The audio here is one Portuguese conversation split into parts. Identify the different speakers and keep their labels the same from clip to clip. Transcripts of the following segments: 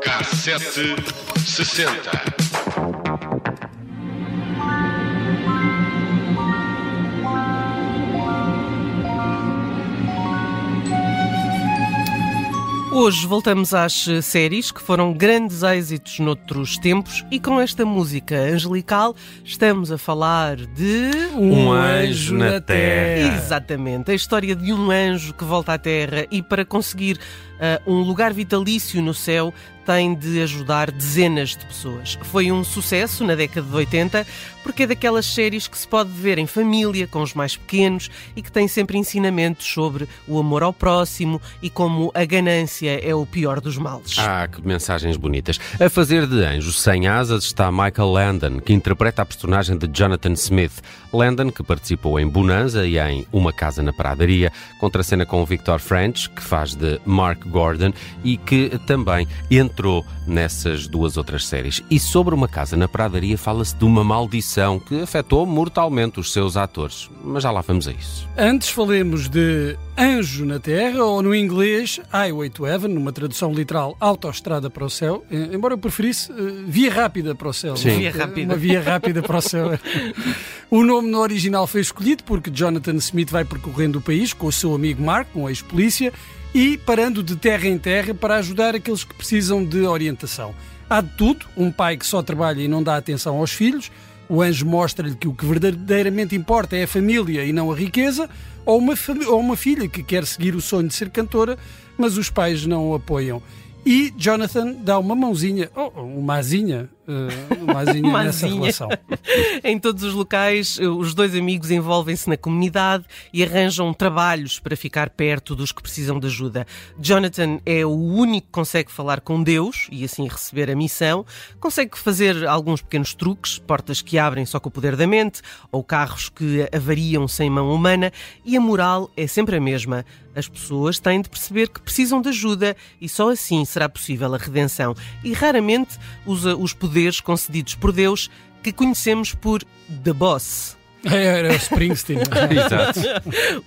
Speaker 1: Cassete sessenta.
Speaker 2: Hoje voltamos às eh, séries que foram grandes êxitos noutros tempos e com esta música angelical estamos a falar de.
Speaker 3: Um anjo na terra.
Speaker 2: Exatamente, a história de um anjo que volta à Terra e para conseguir uh, um lugar vitalício no céu tem de ajudar dezenas de pessoas. Foi um sucesso na década de 80 porque é daquelas séries que se pode ver em família, com os mais pequenos e que tem sempre ensinamentos sobre o amor ao próximo e como a ganância é o pior dos males.
Speaker 3: Ah, que mensagens bonitas. A fazer de anjo sem asas está Michael Landon, que interpreta a personagem de Jonathan Smith. Landon, que participou em Bonanza e em Uma Casa na Pradaria, contracena com Victor French, que faz de Mark Gordon e que também entrou nessas duas outras séries. E sobre Uma Casa na Pradaria fala-se de uma maldição que afetou mortalmente os seus atores. Mas já lá vamos a isso.
Speaker 4: Antes falemos de Anjo na Terra, ou no inglês Highway to Heaven, numa tradução literal Autoestrada para o Céu, eh, embora eu preferisse uh, Via Rápida para o Céu.
Speaker 3: Sim.
Speaker 2: Via rápida.
Speaker 4: Uma via rápida para o céu. o nome no original foi escolhido porque Jonathan Smith vai percorrendo o país com o seu amigo Mark, um ex-polícia, e parando de terra em terra para ajudar aqueles que precisam de orientação. Há de tudo, um pai que só trabalha e não dá atenção aos filhos, o anjo mostra-lhe que o que verdadeiramente importa é a família e não a riqueza, ou uma, ou uma filha que quer seguir o sonho de ser cantora, mas os pais não o apoiam. E Jonathan dá uma mãozinha, ou uma asinha, uh, uma asinha
Speaker 2: Uma
Speaker 4: nessa relação.
Speaker 2: em todos os locais, os dois amigos envolvem-se na comunidade e arranjam trabalhos para ficar perto dos que precisam de ajuda. Jonathan é o único que consegue falar com Deus e assim receber a missão. Consegue fazer alguns pequenos truques, portas que abrem só com o poder da mente ou carros que avariam sem mão humana. E a moral é sempre a mesma. As pessoas têm de perceber que precisam de ajuda e só assim será possível a redenção. E raramente usa os poderes concedidos por Deus que conhecemos por The Boss.
Speaker 4: Era o Springsteen.
Speaker 3: Exato.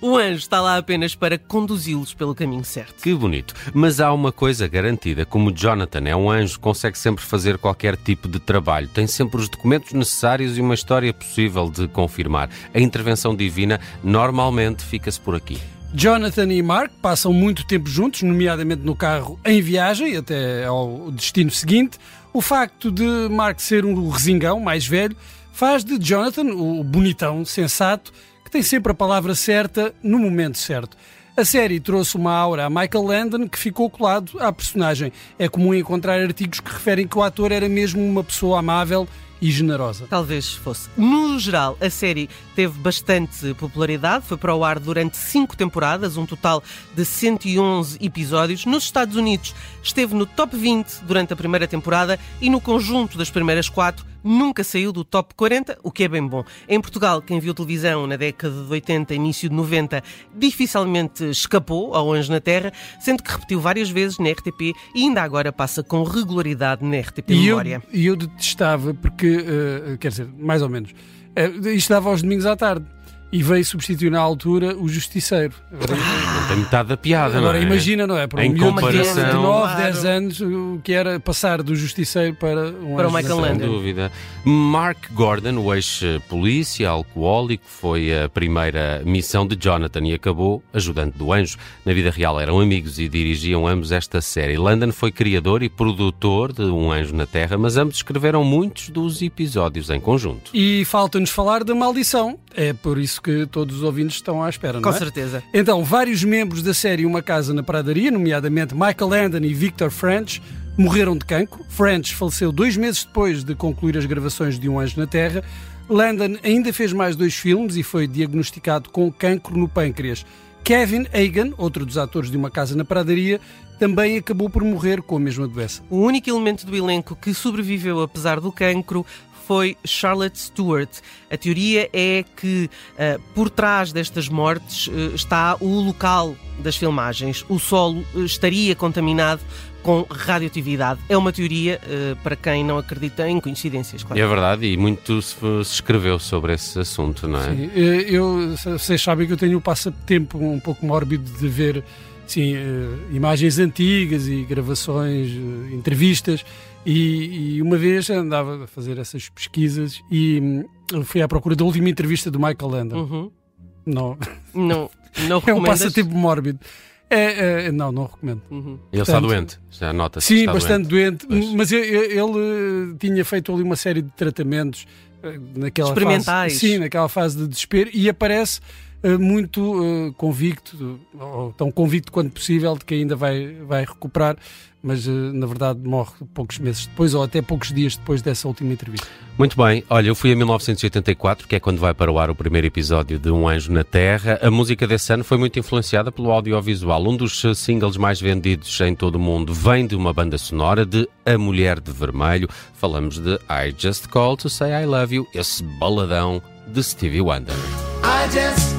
Speaker 2: O anjo está lá apenas para conduzi-los pelo caminho certo.
Speaker 3: Que bonito. Mas há uma coisa garantida: como Jonathan é um anjo, consegue sempre fazer qualquer tipo de trabalho, tem sempre os documentos necessários e uma história possível de confirmar. A intervenção divina normalmente fica-se por aqui.
Speaker 4: Jonathan e Mark passam muito tempo juntos, nomeadamente no carro em viagem até ao destino seguinte. O facto de Mark ser um resingão mais velho faz de Jonathan o bonitão, sensato, que tem sempre a palavra certa no momento certo. A série trouxe uma aura a Michael Landon que ficou colado à personagem. É comum encontrar artigos que referem que o ator era mesmo uma pessoa amável e generosa.
Speaker 2: Talvez fosse. No geral, a série teve bastante popularidade, foi para o ar durante cinco temporadas, um total de 111 episódios. Nos Estados Unidos esteve no top 20 durante a primeira temporada e no conjunto das primeiras quatro nunca saiu do top 40, o que é bem bom. Em Portugal, quem viu televisão na década de 80 início de 90 dificilmente escapou ao Anjo na Terra, sendo que repetiu várias vezes na RTP e ainda agora passa com regularidade na RTP
Speaker 4: E eu,
Speaker 2: Memória.
Speaker 4: e eu detestava, porque, eh, quer dizer, mais ou menos, uh, isto dava aos domingos à tarde e veio substituir na altura o Justiceiro.
Speaker 3: Não tem metade da piada,
Speaker 4: agora
Speaker 3: não é?
Speaker 4: imagina, não é? Para um
Speaker 3: Em
Speaker 4: miúdo de
Speaker 3: comparação-
Speaker 4: 9,
Speaker 2: Claro.
Speaker 4: 10 anos, o que era passar do Justiceiro para um
Speaker 2: Para o Michael. Landon.
Speaker 3: Sem dúvida. Mark Gordon, o ex-polícia alcoólico, foi a primeira missão de Jonathan e acabou ajudante do anjo. Na vida real eram amigos e dirigiam ambos esta série. Landon foi criador e produtor de Um Anjo na Terra, mas ambos escreveram muitos dos episódios em conjunto.
Speaker 4: E falta-nos falar da maldição. É por isso que todos os ouvintes estão à espera, não
Speaker 2: Com
Speaker 4: é?
Speaker 2: certeza.
Speaker 4: Então, vários membros da série Uma Casa na Pradaria, nomeadamente Michael Landon e Victor French, morreram de cancro. French faleceu dois meses depois de concluir as gravações de Um Anjo na Terra. Landon ainda fez mais dois filmes e foi diagnosticado com cancro no pâncreas. Kevin Egan, outro dos atores de Uma Casa na Pradaria, também acabou por morrer com a mesma doença.
Speaker 2: O único elemento do elenco que sobreviveu apesar do cancro foi Charlotte Stewart. A teoria é que ah, por trás destas mortes eh, está o local das filmagens. O solo eh, estaria contaminado com radioatividade. É uma teoria uh, para quem não acredita em coincidências, claro.
Speaker 3: É verdade, e muito se, se escreveu sobre esse assunto, não é?
Speaker 4: Sim, eu, vocês sabem que eu tenho o passatempo um pouco mórbido de ver sim, uh, imagens antigas e gravações, uh, entrevistas, e, e, uma vez andava a fazer essas pesquisas e um, fui à procura da última entrevista do Michael Landon.
Speaker 2: Uhum.
Speaker 4: Não.
Speaker 2: Não, não
Speaker 4: É um passatempo mórbido. É, é, não, não recomendo.
Speaker 3: Uhum. Ele está doente, já nota-se.
Speaker 4: Sim, bastante doente, doente mas ele, ele, tinha feito ali uma série de tratamentos eh, naquela
Speaker 2: Experimentais.
Speaker 4: Fase, sim, naquela fase de desespero e aparece muito uh, convicto, ou tão convicto quanto possível, de que ainda vai, vai recuperar mas eh, na verdade morre poucos meses depois ou até poucos dias depois dessa última entrevista.
Speaker 3: Muito bem, olha, eu fui a 1984, que é quando vai para o ar o primeiro episódio de Um Anjo na Terra. A música desse ano foi muito influenciada pelo audiovisual. Um dos eh, singles mais vendidos em todo o mundo vem de uma banda sonora de A Mulher de Vermelho. Falamos de I Just Call to Say I Love You, esse baladão de Stevie Wonder. I just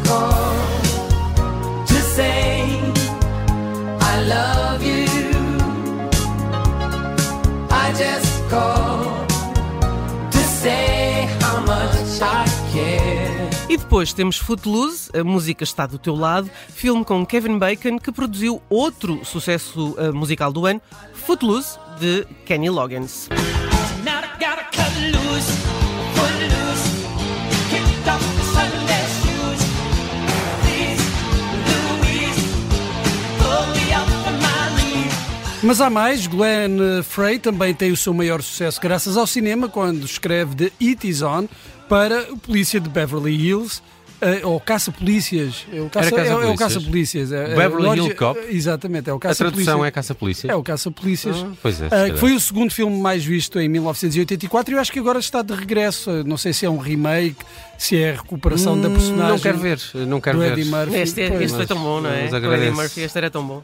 Speaker 2: E depois temos Footloose, a música está do teu lado, filme com Kevin Bacon que produziu outro sucesso uh, musical do ano, Footloose, de Kenny Loggins.
Speaker 4: Mas há mais, Glenn Frey também tem o seu maior sucesso graças ao cinema quando escreve The It Is On para o Polícia de Beverly Hills. Uh, ou caça-polícias.
Speaker 3: É o caça-polícias.
Speaker 4: É,
Speaker 3: é, Beverly Hills Cop?
Speaker 4: Exatamente, é o
Speaker 3: caça-polícias. A tradução é caça-polícia?
Speaker 4: É o caça-polícias.
Speaker 3: Ah, pois é.
Speaker 4: Uh, foi o segundo filme mais visto em 1984 e eu acho que agora está de regresso. Não sei se é um remake, se é a recuperação hum, da personagem.
Speaker 3: Não quero ver, não quero ver.
Speaker 2: Eddie Murphy. Este, este foi tão bom, não é? O Eddie Murphy, este era tão bom.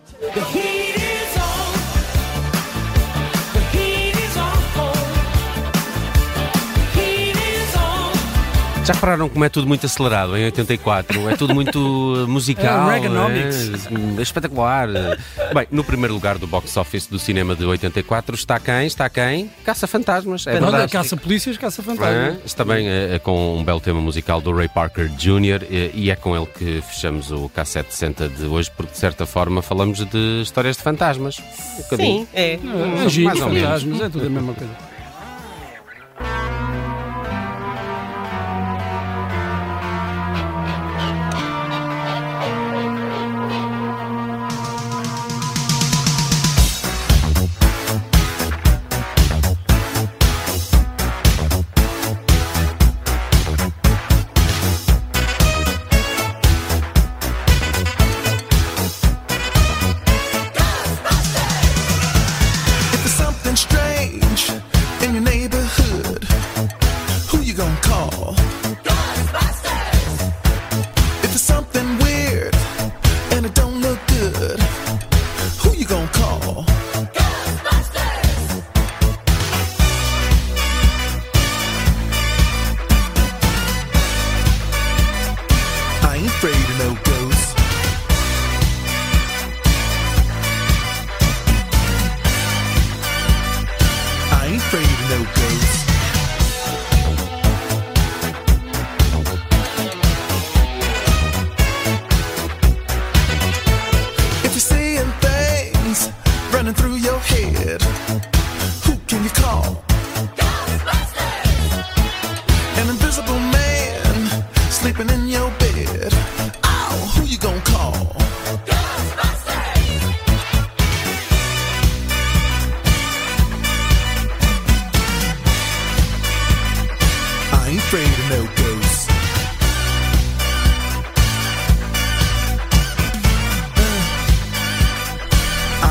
Speaker 3: Já repararam como é tudo muito acelerado em 84? É tudo muito musical.
Speaker 4: É,
Speaker 3: é, é espetacular. Bem, no primeiro lugar do box office do cinema de 84 está quem? Está quem? Caça-Fantasmas. É verdade.
Speaker 4: Caça-polícias, Caça-Fantasmas.
Speaker 3: É, também é, é, com um belo tema musical do Ray Parker Jr. E, e é com ele que fechamos o K760 de hoje, porque de certa forma falamos de histórias de fantasmas.
Speaker 2: Um Sim, é. é,
Speaker 4: é mais ou menos. fantasmas, é tudo a mesma coisa.
Speaker 5: afraid of no ghosts. If you're seeing things running through your head, who can you call? Ghostbusters! An invisible man sleeping in your bed.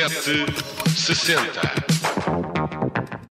Speaker 1: Cassete sessenta.